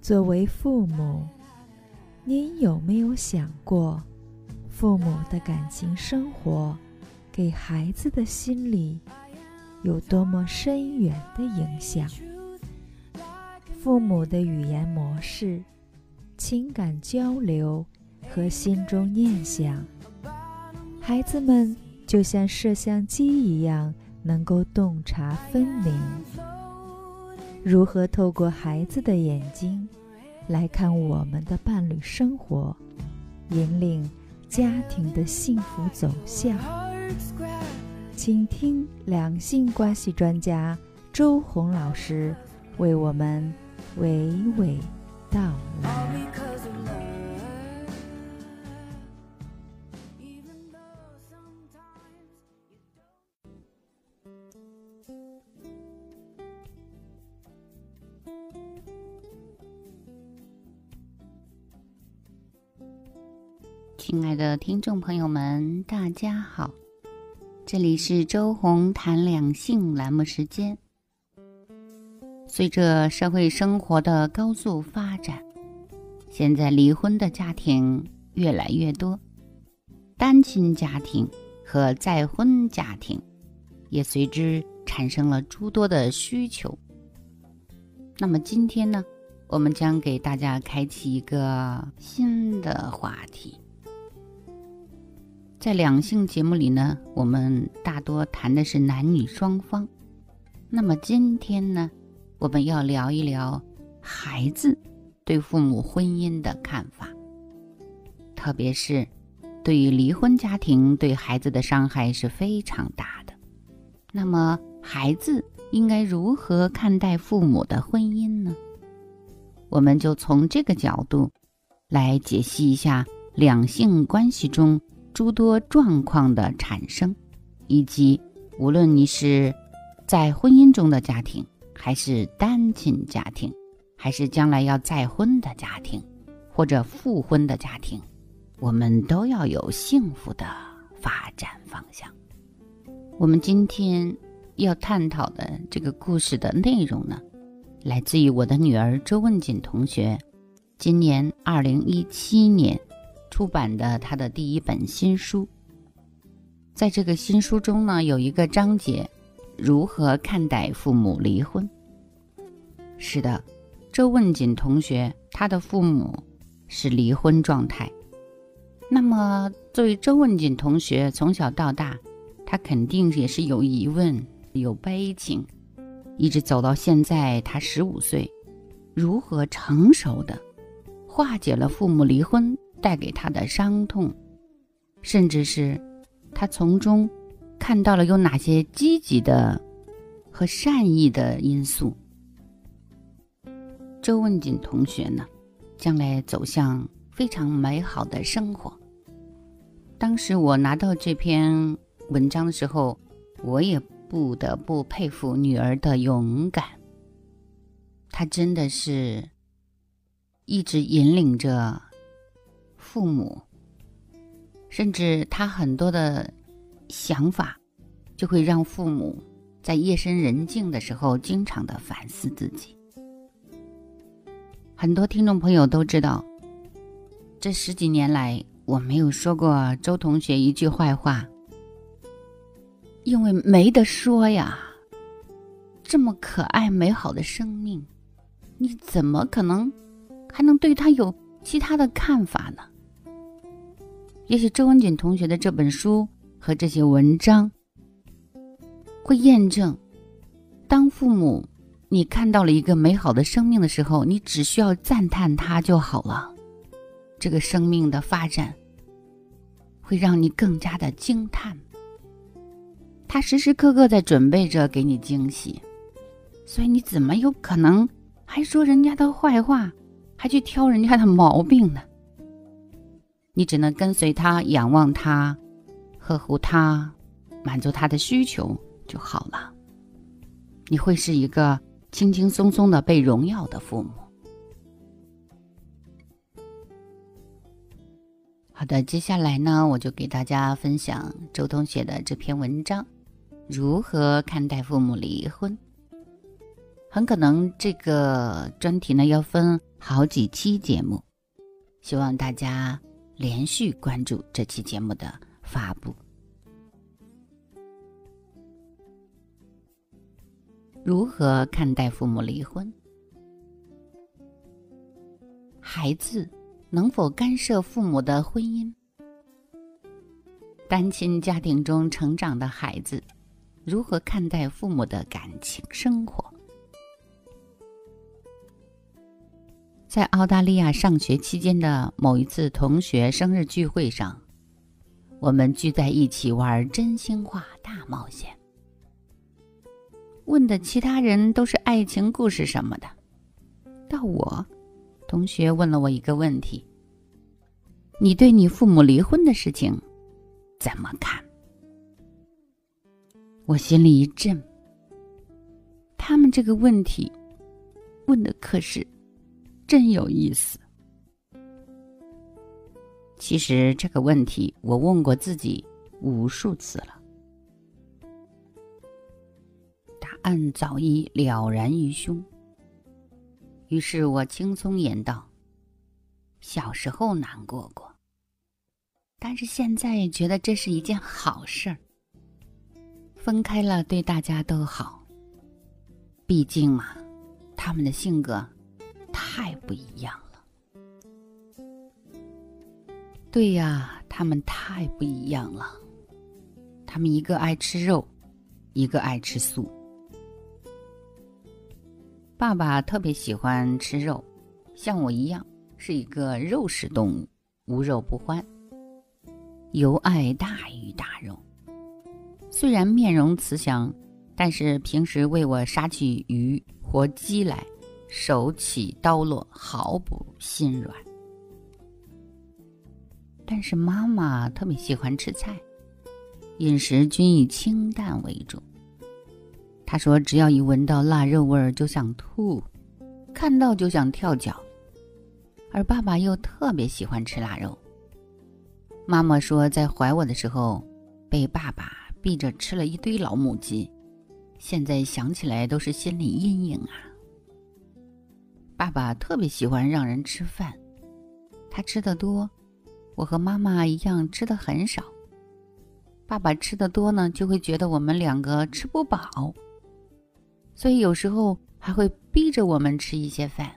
作为父母，您有没有想过，父母的感情生活给孩子的心理有多么深远的影响？父母的语言模式、情感交流和心中念想，孩子们就像摄像机一样，能够洞察分明。如何透过孩子的眼睛来看我们的伴侣生活，引领家庭的幸福走向？请听两性关系专家周红老师为我们娓娓道来。亲爱的听众朋友们，大家好，这里是周红谈两性栏目时间。随着社会生活的高速发展，现在离婚的家庭越来越多，单亲家庭和再婚家庭也随之产生了诸多的需求。那么今天呢，我们将给大家开启一个新的话题。在两性节目里呢，我们大多谈的是男女双方。那么今天呢，我们要聊一聊孩子对父母婚姻的看法，特别是对于离婚家庭对孩子的伤害是非常大的。那么孩子应该如何看待父母的婚姻呢？我们就从这个角度来解析一下两性关系中。诸多状况的产生，以及无论你是在婚姻中的家庭，还是单亲家庭，还是将来要再婚的家庭，或者复婚的家庭，我们都要有幸福的发展方向。我们今天要探讨的这个故事的内容呢，来自于我的女儿周文锦同学，今年二零一七年。出版的他的第一本新书，在这个新书中呢，有一个章节，如何看待父母离婚？是的，周问锦同学他的父母是离婚状态。那么，作为周问锦同学，从小到大，他肯定也是有疑问、有悲情，一直走到现在，他十五岁，如何成熟的化解了父母离婚？带给他的伤痛，甚至是他从中看到了有哪些积极的和善意的因素。周文锦同学呢，将来走向非常美好的生活。当时我拿到这篇文章的时候，我也不得不佩服女儿的勇敢。她真的是一直引领着。父母，甚至他很多的想法，就会让父母在夜深人静的时候，经常的反思自己。很多听众朋友都知道，这十几年来，我没有说过周同学一句坏话，因为没得说呀。这么可爱美好的生命，你怎么可能还能对他有其他的看法呢？也许周文锦同学的这本书和这些文章，会验证：当父母你看到了一个美好的生命的时候，你只需要赞叹它就好了。这个生命的发展会让你更加的惊叹。他时时刻刻在准备着给你惊喜，所以你怎么有可能还说人家的坏话，还去挑人家的毛病呢？你只能跟随他，仰望他，呵护他，满足他的需求就好了。你会是一个轻轻松松的被荣耀的父母。好的，接下来呢，我就给大家分享周同学的这篇文章：如何看待父母离婚？很可能这个专题呢要分好几期节目，希望大家连续关注这期节目的发布。如何看待父母离婚？孩子。能否干涉父母的婚姻？单亲家庭中成长的孩子，如何看待父母的感情生活？在澳大利亚上学期间的某一次同学生日聚会上，我们聚在一起玩真心话大冒险，问的其他人都是爱情故事什么的，到我。同学问了我一个问题：“你对你父母离婚的事情怎么看？”我心里一震。他们这个问题问的可是真有意思。其实这个问题我问过自己无数次了，答案早已了然于胸。于是我轻松言道：“小时候难过过，但是现在觉得这是一件好事儿。分开了对大家都好。毕竟嘛，他们的性格太不一样了。对呀，他们太不一样了。他们一个爱吃肉，一个爱吃素。”爸爸特别喜欢吃肉，像我一样是一个肉食动物，无肉不欢。尤爱大鱼大肉，虽然面容慈祥，但是平时为我杀起鱼或鸡来，手起刀落，毫不心软。但是妈妈特别喜欢吃菜，饮食均以清淡为主。他说：“只要一闻到腊肉味儿就想吐，看到就想跳脚。”而爸爸又特别喜欢吃腊肉。妈妈说，在怀我的时候，被爸爸逼着吃了一堆老母鸡，现在想起来都是心理阴影啊。爸爸特别喜欢让人吃饭，他吃的多，我和妈妈一样吃的很少。爸爸吃的多呢，就会觉得我们两个吃不饱。所以有时候还会逼着我们吃一些饭，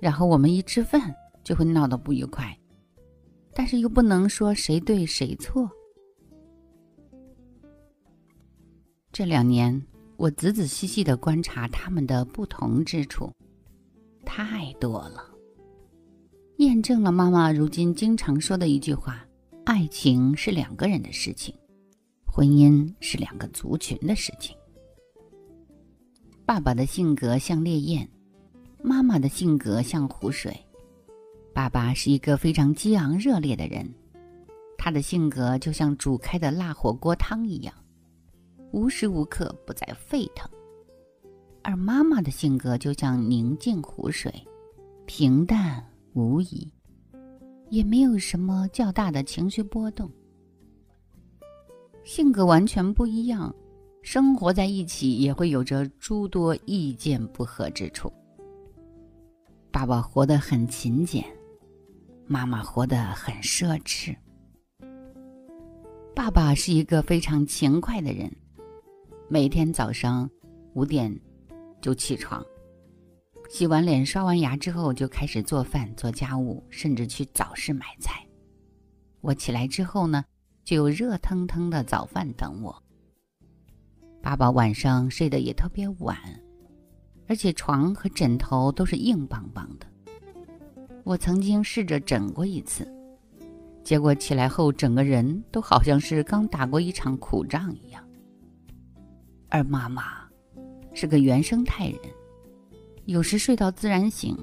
然后我们一吃饭就会闹得不愉快，但是又不能说谁对谁错。这两年，我仔仔细细的观察他们的不同之处，太多了，验证了妈妈如今经常说的一句话：爱情是两个人的事情，婚姻是两个族群的事情。爸爸的性格像烈焰，妈妈的性格像湖水。爸爸是一个非常激昂热烈的人，他的性格就像煮开的辣火锅汤一样，无时无刻不在沸腾；而妈妈的性格就像宁静湖水，平淡无疑，也没有什么较大的情绪波动。性格完全不一样。生活在一起也会有着诸多意见不合之处。爸爸活得很勤俭，妈妈活得很奢侈。爸爸是一个非常勤快的人，每天早上五点就起床，洗完脸、刷完牙之后就开始做饭、做家务，甚至去早市买菜。我起来之后呢，就有热腾腾的早饭等我。爸爸晚上睡得也特别晚，而且床和枕头都是硬邦邦的。我曾经试着枕过一次，结果起来后整个人都好像是刚打过一场苦仗一样。而妈妈是个原生态人，有时睡到自然醒，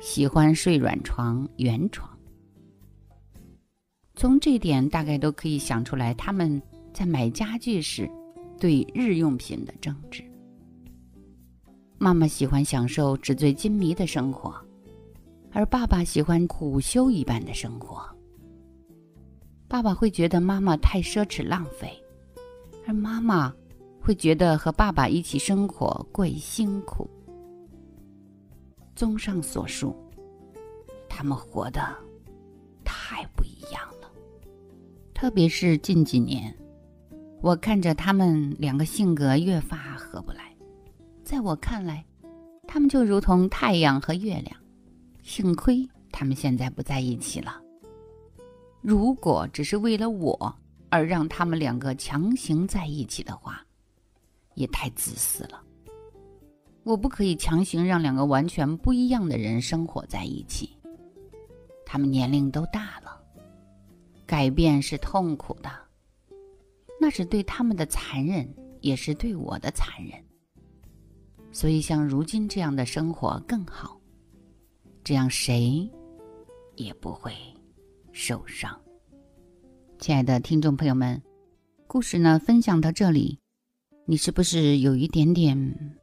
喜欢睡软床、圆床。从这点大概都可以想出来，他们在买家具时。对日用品的争执。妈妈喜欢享受纸醉金迷的生活，而爸爸喜欢苦修一般的生活，爸爸会觉得妈妈太奢侈浪费，而妈妈会觉得和爸爸一起生活过于辛苦。综上所述，他们活得太不一样了。特别是近几年，我看着他们两个性格越发合不来。在我看来，他们就如同太阳和月亮。幸亏他们现在不在一起了。如果只是为了我而让他们两个强行在一起的话，也太自私了。我不可以强行让两个完全不一样的人生活在一起。他们年龄都大了，改变是痛苦的，那是对他们的残忍，也是对我的残忍。所以，像如今这样的生活更好，这样谁也不会。受伤，亲爱的听众朋友们，故事呢分享到这里，你是不是有一点点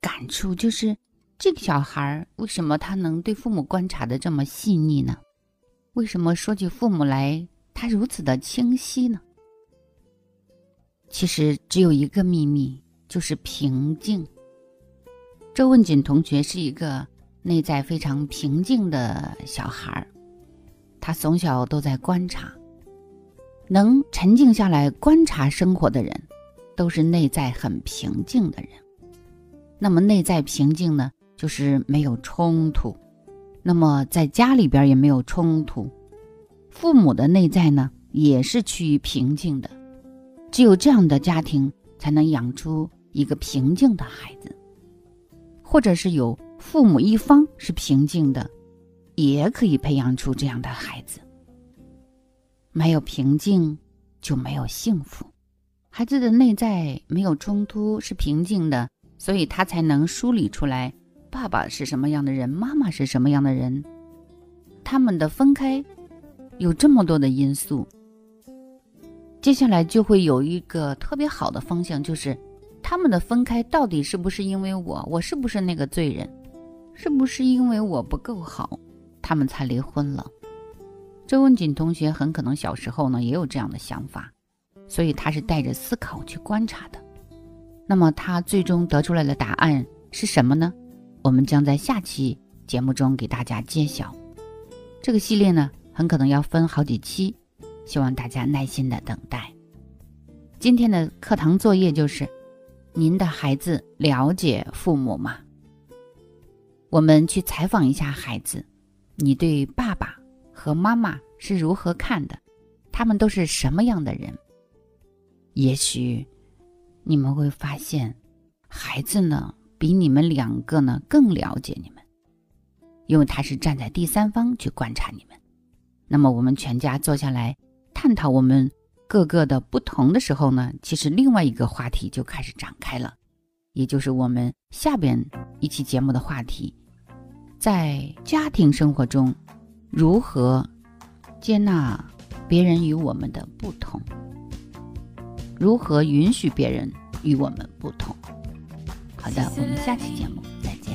感触？就是这个小孩为什么他能对父母观察的这么细腻呢？为什么说起父母来他如此的清晰呢？其实只有一个秘密，就是平静。周文锦同学是一个内在非常平静的小孩儿。他从小都在观察，能沉静下来观察生活的人，都是内在很平静的人。那么内在平静呢，就是没有冲突。那么在家里边也没有冲突，父母的内在呢也是趋于平静的。只有这样的家庭，才能养出一个平静的孩子，或者是有父母一方是平静的。也可以培养出这样的孩子。没有平静，就没有幸福。孩子的内在没有冲突，是平静的，所以他才能梳理出来：爸爸是什么样的人，妈妈是什么样的人。他们的分开，有这么多的因素。接下来就会有一个特别好的方向，就是他们的分开到底是不是因为我？我是不是那个罪人？是不是因为我不够好？他们才离婚了。周文锦同学很可能小时候呢也有这样的想法，所以他是带着思考去观察的。那么他最终得出来的答案是什么呢？我们将在下期节目中给大家揭晓。这个系列呢很可能要分好几期，希望大家耐心的等待。今天的课堂作业就是：您的孩子了解父母吗？我们去采访一下孩子。你对爸爸和妈妈是如何看的？他们都是什么样的人？也许你们会发现，孩子呢比你们两个呢更了解你们，因为他是站在第三方去观察你们。那么我们全家坐下来探讨我们各个的不同的时候呢，其实另外一个话题就开始展开了，也就是我们下边一期节目的话题。在家庭生活中，如何接纳别人与我们的不同？如何允许别人与我们不同？好的，我们下期节目再见。